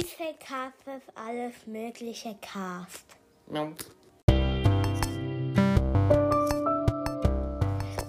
DJ Cast alles mögliche Cast. Ja.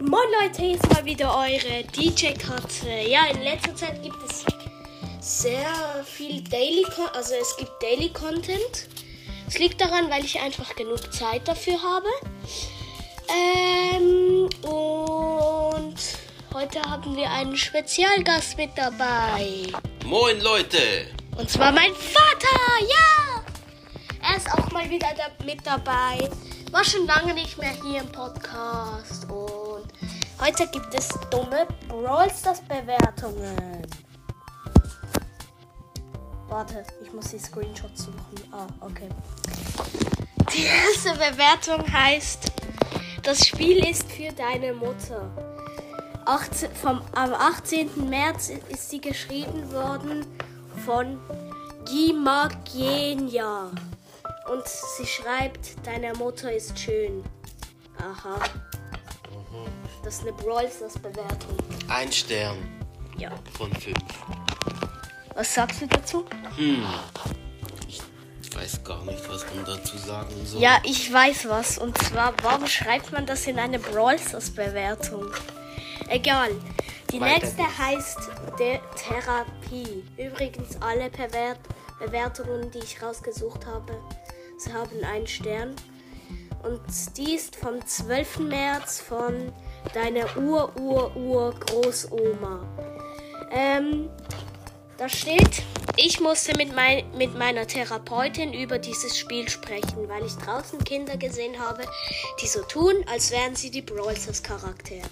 Moin Leute, hier ist mal wieder eure DJ Katze. Ja, in letzter Zeit gibt es sehr viel Daily, Con also es gibt Daily Content. Es liegt daran, weil ich einfach genug Zeit dafür habe. Ähm, und heute haben wir einen Spezialgast mit dabei. Moin Leute! Und zwar mein Vater, ja! Er ist auch mal wieder da mit dabei. War schon lange nicht mehr hier im Podcast. Und heute gibt es dumme Brawl Stars Bewertungen. Warte, ich muss die Screenshots suchen. Ah, okay. Die erste Bewertung heißt, das Spiel ist für deine Mutter. 18, vom, am 18. März ist sie geschrieben worden von Gimagenia. Und sie schreibt, deine Mutter ist schön. Aha. Das ist eine Brawl Stars Bewertung. Ein Stern Ja. von fünf. Was sagst du dazu? Hm. Ich weiß gar nicht, was man dazu sagen soll. Ja, ich weiß was. Und zwar, warum schreibt man das in eine Brawl Stars Bewertung? Egal. Die nächste heißt der Therapie. Übrigens alle Bewert Bewertungen, die ich rausgesucht habe, sie haben einen Stern. Und die ist vom 12. März von deiner Ur-Ur-Ur-Großoma. Ähm, da steht, ich musste mit, mein, mit meiner Therapeutin über dieses Spiel sprechen, weil ich draußen Kinder gesehen habe, die so tun, als wären sie die Brawl Stars Charaktere.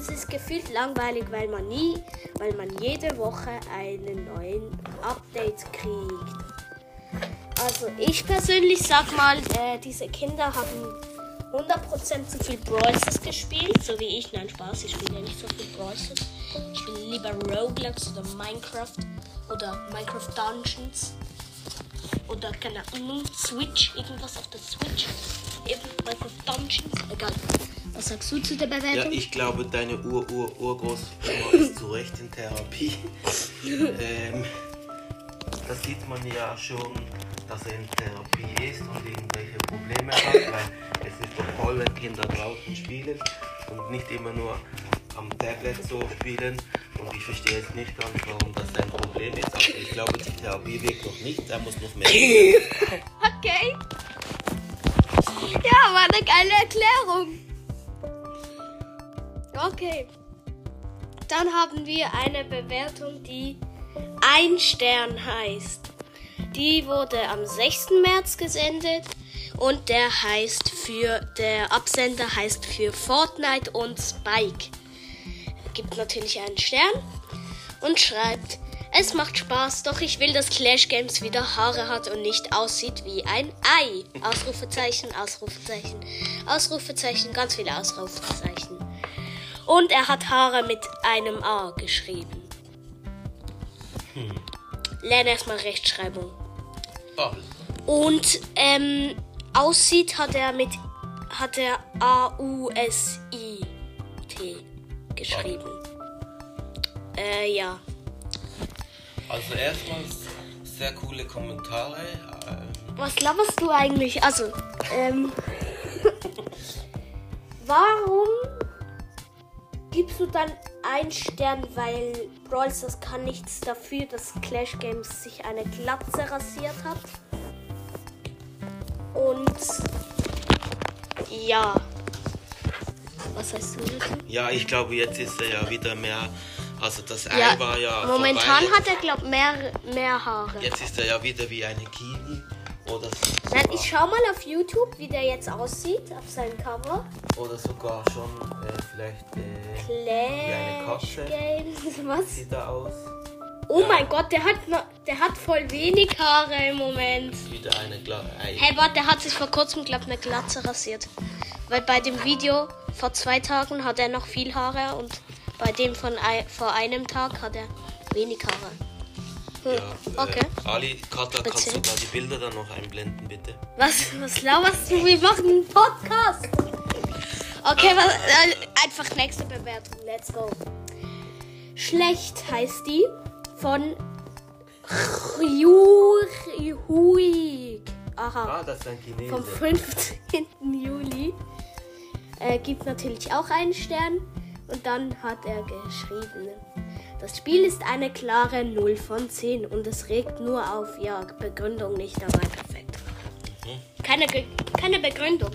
Es ist gefühlt langweilig, weil man nie, weil man jede Woche einen neuen Update kriegt. Also ich persönlich sag mal, äh, diese Kinder haben 100% zu viel Brawl Stars gespielt, so wie ich. Nein, Spaß, ich spiele ja nicht so viel Brawl Stars. Ich spiele lieber Roblox oder Minecraft oder Minecraft Dungeons oder keine Ahnung, Switch, irgendwas auf der Switch. Eben Minecraft Dungeons, egal. Was sagst du zu der Bewertung? Ja, ich glaube, deine Ur-Ur-Urgroßoma ist zu Recht in Therapie. ähm, das sieht man ja schon, dass er in Therapie ist und irgendwelche Probleme hat, weil es ist doch toll, wenn Kinder draußen spielen und nicht immer nur am Tablet so spielen. Und ich verstehe jetzt nicht ganz, warum das ein Problem ist. Aber ich glaube, die Therapie wirkt noch nicht, er muss noch mehr. Okay. Ja, war eine geile Erklärung. Okay. Dann haben wir eine Bewertung, die ein Stern heißt. Die wurde am 6. März gesendet und der heißt für der Absender heißt für Fortnite und Spike. Gibt natürlich einen Stern und schreibt es macht Spaß, doch ich will, dass Clash Games wieder Haare hat und nicht aussieht wie ein Ei. Ausrufezeichen, Ausrufezeichen, Ausrufezeichen, ganz viele Ausrufezeichen. Und er hat Haare mit einem A geschrieben. Lerne erstmal Rechtschreibung. Oh, Und ähm, aussieht hat er mit hat er A U S I T geschrieben. Äh, ja. also erstmal sehr coole Kommentare. Ähm, Was laberst du eigentlich? Also, ähm. warum gibst du dann einen Stern, weil Brawl Stars kann nichts dafür, dass Clash Games sich eine Glatze rasiert hat? Und. Ja. Was heißt du dazu? Ja, ich glaube, jetzt ist er ja wieder mehr. Also das Ei Ja, war ja. momentan vorbei. hat er, glaub mehr, mehr Haare. Jetzt ist er ja wieder wie eine Kiwi. Oder, Nein, ich schau mal auf YouTube, wie der jetzt aussieht, auf seinem Cover. oder sogar schon äh, vielleicht äh, wie eine Clash Katze. Was? Sieht er aus. Oh mein Gott, der hat, der hat voll wenig Haare im Moment. Wieder eine Gla Ei. Hey, warte, der hat sich vor kurzem, glaub eine Glatze rasiert. Weil bei dem Video vor zwei Tagen hat er noch viel Haare und bei dem von vor einem Tag hat er wenig Haare. Hm, Ja, okay. Äh, Ali, Kata, kannst Erzähl. du da die Bilder dann noch einblenden, bitte? Was, was laberst du? Wir machen einen Podcast. Okay, was, äh, einfach nächste Bewertung. Let's go. Schlecht heißt die von Huig. Aha. Ah, das ist ein Vom Chinese. 15. Juli. Äh, gibt natürlich auch einen Stern. Und dann hat er geschrieben. Das Spiel ist eine klare 0 von 10 und es regt nur auf. Ja, Begründung nicht dabei. Perfekt. Keine, Ge- keine Begründung.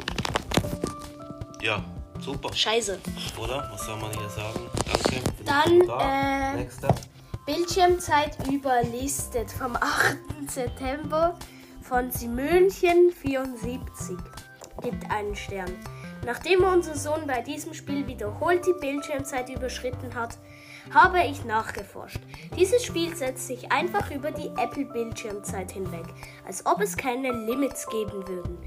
Ja, super. Scheiße. Oder? Was soll man hier sagen? Danke. Dann, äh, Nächster. Bildschirmzeit überlistet vom 8. September von Simönchen 74. Gibt einen Stern. Nachdem unser Sohn bei diesem Spiel wiederholt die Bildschirmzeit überschritten hat, habe ich nachgeforscht. Dieses Spiel setzt sich einfach über die Apple-Bildschirmzeit hinweg, als ob es keine Limits geben würden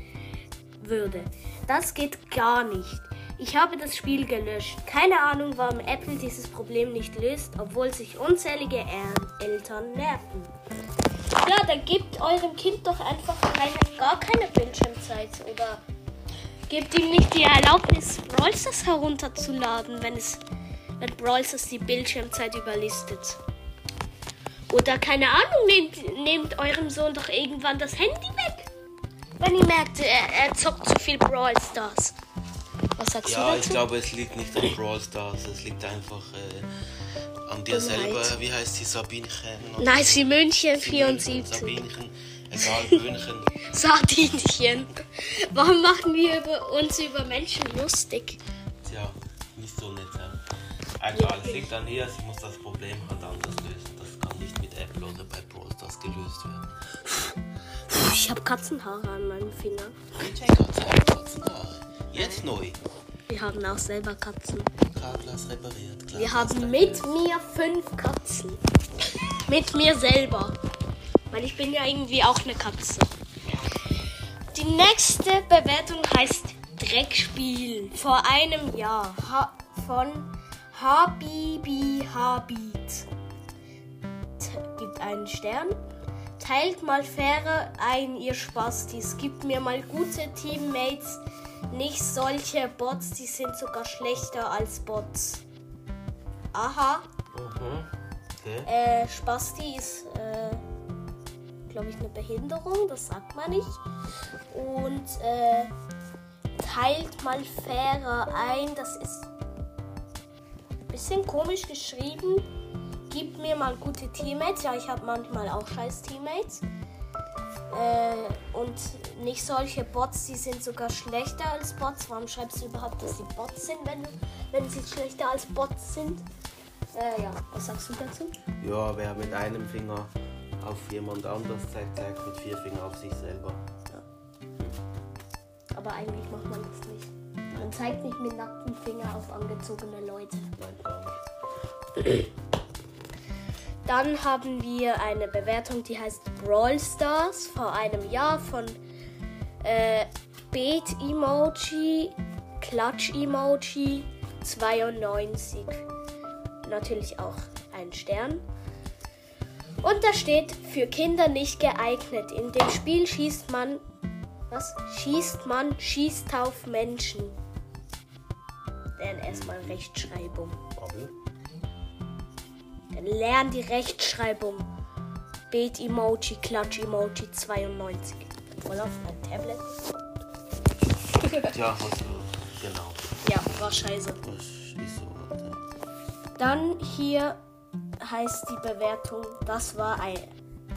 würde. Das geht gar nicht. Ich habe das Spiel gelöscht. Keine Ahnung, warum Apple dieses Problem nicht löst, obwohl sich unzählige Er- Eltern nerven. Ja, dann gebt eurem Kind doch einfach keine, gar keine Bildschirmzeit oder gebt ihm nicht die Erlaubnis, Brawl Stars herunterzuladen, wenn es wenn Brawl Stars die Bildschirmzeit überlistet. Oder keine Ahnung, nehmt, nehmt eurem Sohn doch irgendwann das Handy weg. Wenn ihr merkt, er, er zockt zu viel Brawl Stars. Was sagst Ja, du ich dazu? glaube, es liegt nicht an Brawl Stars, es liegt einfach äh, an dir Dummheit. selber. Wie heißt die Sabinchen? Nein, sie München Sabinchen, 74. Sabinchen, egal, Böhnchen. Sardinchen. Warum machen wir über, uns über Menschen lustig? Tja, nicht so nett, ja. Egal, es liegt an ihr, sie muss das Problem halt anders lösen. Das kann nicht mit Apple oder bei Brawl Stars gelöst werden. Ich habe Katzenhaare an meinem Finger. DJ Katze hat Katzenhaare. Jetzt neu. Wir haben auch selber Katzen. Carglass repariert. Glas Wir haben repariert. mit mir fünf Katzen. Mit mir selber. Weil ich bin ja irgendwie auch eine Katze. Die nächste Bewertung heißt Dreckspiel. Vor einem Jahr. Ha von Habibi Habit. Gibt einen Stern. Teilt mal fairer ein, ihr Spastis. Gibt mir mal gute Teammates. Nicht solche Bots, die sind sogar schlechter als Bots. Aha. Mhm. Okay. Äh, Spasti ist, äh, glaube ich, eine Behinderung, das sagt man nicht. Und äh, teilt mal fairer ein, das ist ein bisschen komisch geschrieben. Gibt mir mal gute Teammates. Ja, ich habe manchmal auch scheiß Teammates. Äh, und nicht solche Bots, die sind sogar schlechter als Bots. Warum schreibst du überhaupt, dass sie Bots sind, wenn, wenn sie schlechter als Bots sind? Äh, ja, was sagst du dazu? Ja, wer mit einem Finger auf jemand anders zeigt, zeigt mit vier Fingern auf sich selber. Aber eigentlich macht man das nicht. Man zeigt nicht mit nacktem Finger auf angezogene Leute. Dann haben wir eine Bewertung, die heißt Brawl Stars vor einem Jahr von äh, Beat Emoji, Klatsch Emoji 92. Natürlich auch ein Stern. Und da steht für Kinder nicht geeignet. In dem Spiel schießt man was? Schießt man, schießt auf Menschen. Dann erstmal Rechtschreibung. Warum? Dann lern die Rechtschreibung. Bet-Emoji, Klatsch-Emoji 92. Voll auf mein Tablet. Tja, hast du. Genau. Ja, war scheiße. Das ist so. warte. Dann hier heißt die Bewertung, das war ein,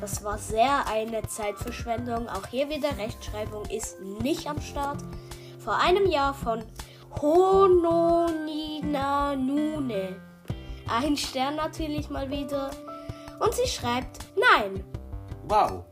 das war sehr eine Zeitverschwendung. Auch hier wieder Rechtschreibung ist nicht am Start. Vor einem Jahr von Hononinanune. Ein Stern natürlich mal wieder. Und sie schreibt nein. Wow.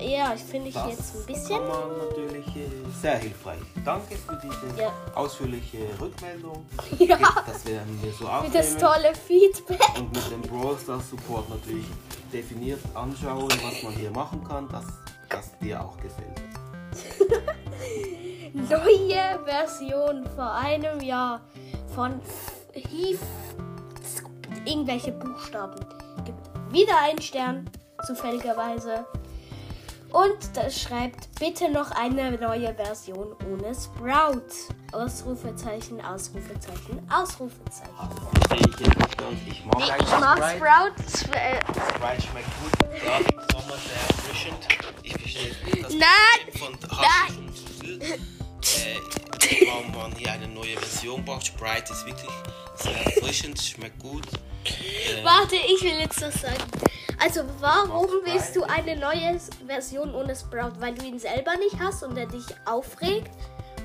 Ja, ich finde ich Das jetzt ein bisschen. kann man natürlich äh, sehr hilfreich. Danke für diese Ja. ausführliche Rückmeldung. Ja. Das werden wir so Für aufnehmen. das tolle Feedback. Und mit dem Brawl Stars Support natürlich definiert anschauen, was man hier machen kann, dass das dir auch gefällt. Neue Version vor einem Jahr von Hief. Irgendwelche Buchstaben. Gibt wieder einen Stern, zufälligerweise. Und das schreibt bitte noch eine neue Version ohne Sprout. Ausrufezeichen, Ausrufezeichen, Ausrufezeichen. Verstehe ich ganz. Ich mag Nee, ich mag. Sprout. Sp- äh, Sprite schmeckt gut. Ja, im Sommer sehr erfrischend. Ich verstehe nicht das Nein! Von Hasch und. Äh, warum man hier eine neue Version braucht. Sprite ist wirklich sehr erfrischend, schmeckt gut. Äh, Warte, ich will jetzt was sagen. Also, warum willst du eine neue Version ohne Sprout? Weil du ihn selber nicht hast und er dich aufregt,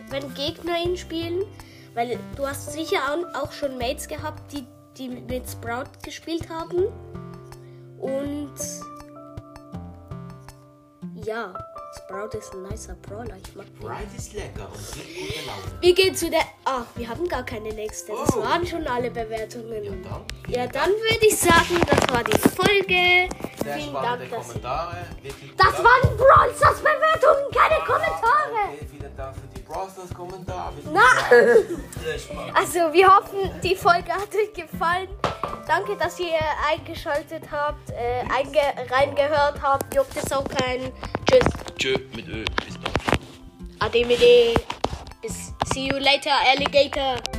wenn Gegner ihn spielen? Weil du hast sicher au- auch schon Mates gehabt, die, die mit Sprout gespielt haben. Und ja, Sprout ist ein nicer Brawler. Ich mag den. Sprite ist lecker und gibt gute Laune. Wir gehen zu der. Ah, wir haben gar keine nächste. Das Oh. waren schon alle Bewertungen. Ja, dann. Ja, dann würde ich sagen, das war die Folge. Sehr Vielen spannende Dank, dass Kommentare. Wirklich Das gut. waren Brawl Stars Bewertungen, keine Kommentare. Okay, vielen Dank für die Brawl Stars Kommentare. Na. Sehr spannend. Also, wir hoffen, die Folge hat euch gefallen. Danke, dass ihr eingeschaltet habt, äh, einge reingehört habt. Juckt es auch keinen. Tschüss. Tschö mit Ö. Bis dann. Ade mit. See you later, Alligator.